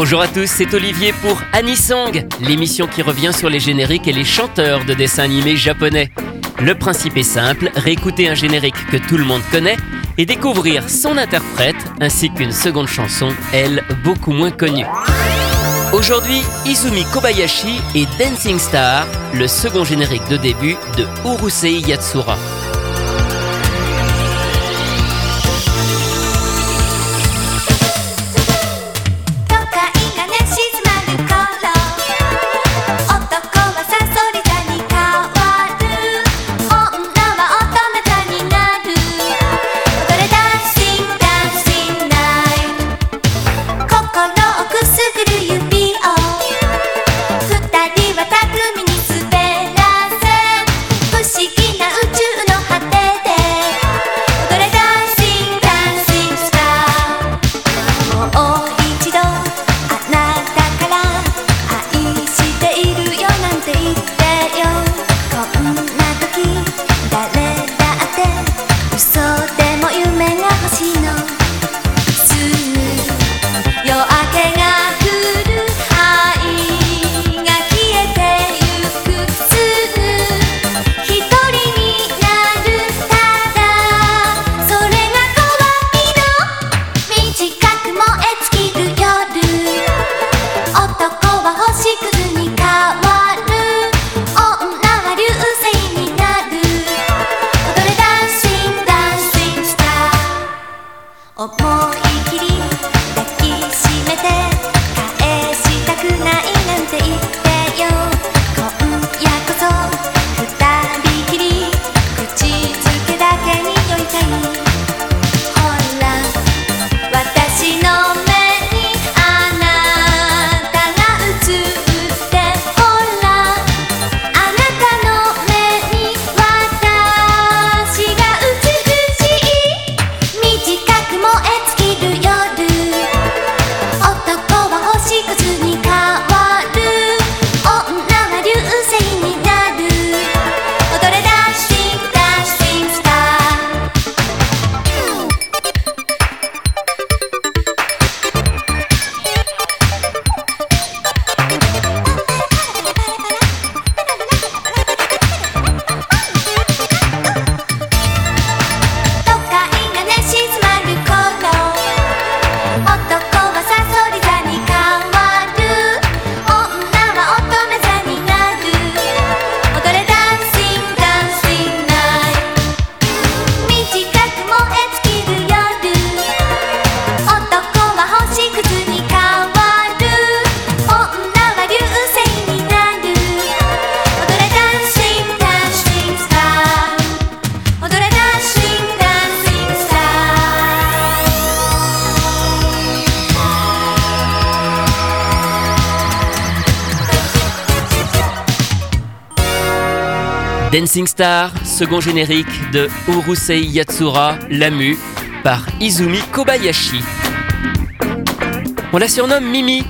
Bonjour à tous, c'est Olivier pour Anisong, l'émission qui revient sur les génériques et les chanteurs de dessins animés japonais. Le principe est simple, réécouter un générique que tout le monde connaît et découvrir son interprète ainsi qu'une seconde chanson, elle, beaucoup moins connue. Aujourd'hui, Izumi Kobayashi et Dancing Star, le second générique de début de Urusei Yatsura. Dancing Star, second générique de Urusei Yatsura, Lamu, par Izumi Kobayashi. On la surnomme Mimi.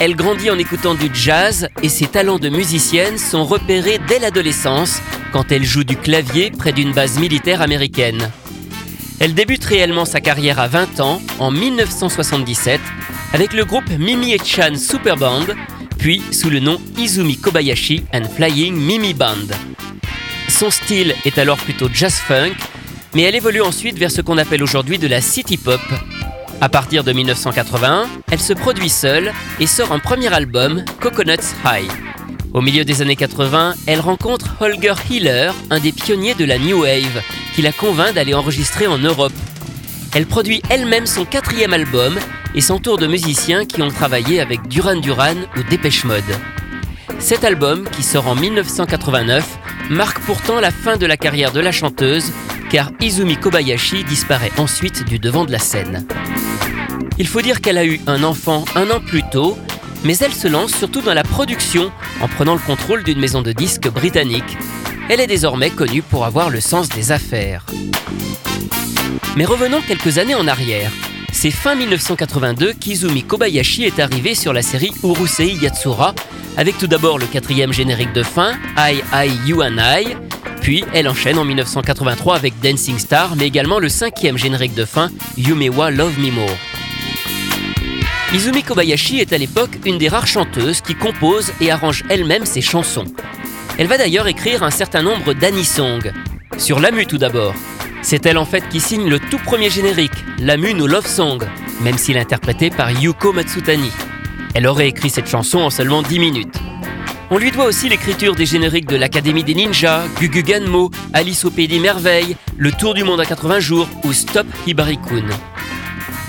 Elle grandit en écoutant du jazz et ses talents de musicienne sont repérés dès l'adolescence quand elle joue du clavier près d'une base militaire américaine. Elle débute réellement sa carrière à 20 ans, en 1977, avec le groupe Mimi et Chan Super Band, puis sous le nom Izumi Kobayashi and Flying Mimi Band. Son style est alors plutôt jazz funk, mais elle évolue ensuite vers ce qu'on appelle aujourd'hui de la city pop. À partir de 1981, elle se produit seule et sort un premier album, Coconuts High. Au milieu des années 80, elle rencontre Holger Hiller, un des pionniers de la New Wave, qui la convainc d'aller enregistrer en Europe. Elle produit elle-même son quatrième album et s'entoure de musiciens qui ont travaillé avec Duran Duran ou Dépêche Mode. Cet album, qui sort en 1989, marque pourtant la fin de la carrière de la chanteuse, car Izumi Kobayashi disparaît ensuite du devant de la scène. Il faut dire qu'elle a eu un enfant un an plus tôt, mais elle se lance surtout dans la production en prenant le contrôle d'une maison de disques britannique. Elle est désormais connue pour avoir le sens des affaires. Mais revenons quelques années en arrière. C'est fin 1982 qu'Izumi Kobayashi est arrivé sur la série Urusei Yatsura, avec tout d'abord le quatrième générique de fin, I, I, You and I, puis elle enchaîne en 1983 avec Dancing Star, mais également le cinquième générique de fin, Yumewa Love Me More. Izumi Kobayashi est à l'époque une des rares chanteuses qui compose et arrange elle-même ses chansons. Elle va d'ailleurs écrire un certain nombre d'anisongs. Sur Lamu tout d'abord. C'est elle en fait qui signe le tout premier générique, Lamu no Love Song, même s'il est interprété par Yuko Matsutani. Elle aurait écrit cette chanson en seulement 10 minutes. On lui doit aussi l'écriture des génériques de l'Académie des Ninjas, Gugu Ganmo, Alice au Pays des Merveilles, Le Tour du Monde à 80 jours ou Stop Hibari-kun.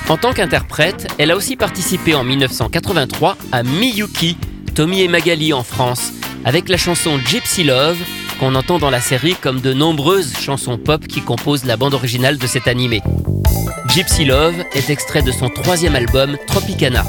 En tant qu'interprète, elle a aussi participé en 1983 à Miyuki, Tommy et Magali en France, avec la chanson Gypsy Love, qu'on entend dans la série comme de nombreuses chansons pop qui composent la bande originale de cet animé. Gypsy Love est extrait de son troisième album Tropicana.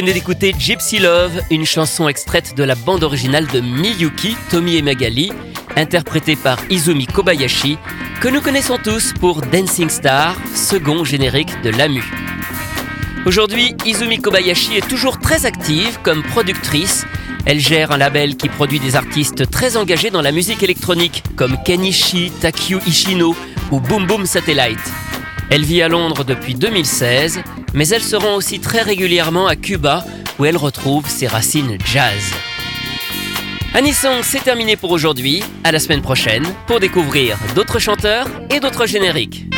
Venez d'écouter Gypsy Love, une chanson extraite de la bande originale de Miyuki, Tommy et Magali, interprétée par Izumi Kobayashi, que nous connaissons tous pour Dancing Star, second générique de l'AMU. Aujourd'hui, Izumi Kobayashi est toujours très active comme productrice. Elle gère un label qui produit des artistes très engagés dans la musique électronique, comme Kenichi, Takyu Ishino ou Boom Boom Satellite. Elle vit à Londres depuis 2016, mais elle se rend aussi très régulièrement à Cuba, où elle retrouve ses racines jazz. Anisong, c'est terminé pour aujourd'hui. À la semaine prochaine pour découvrir d'autres chanteurs et d'autres génériques.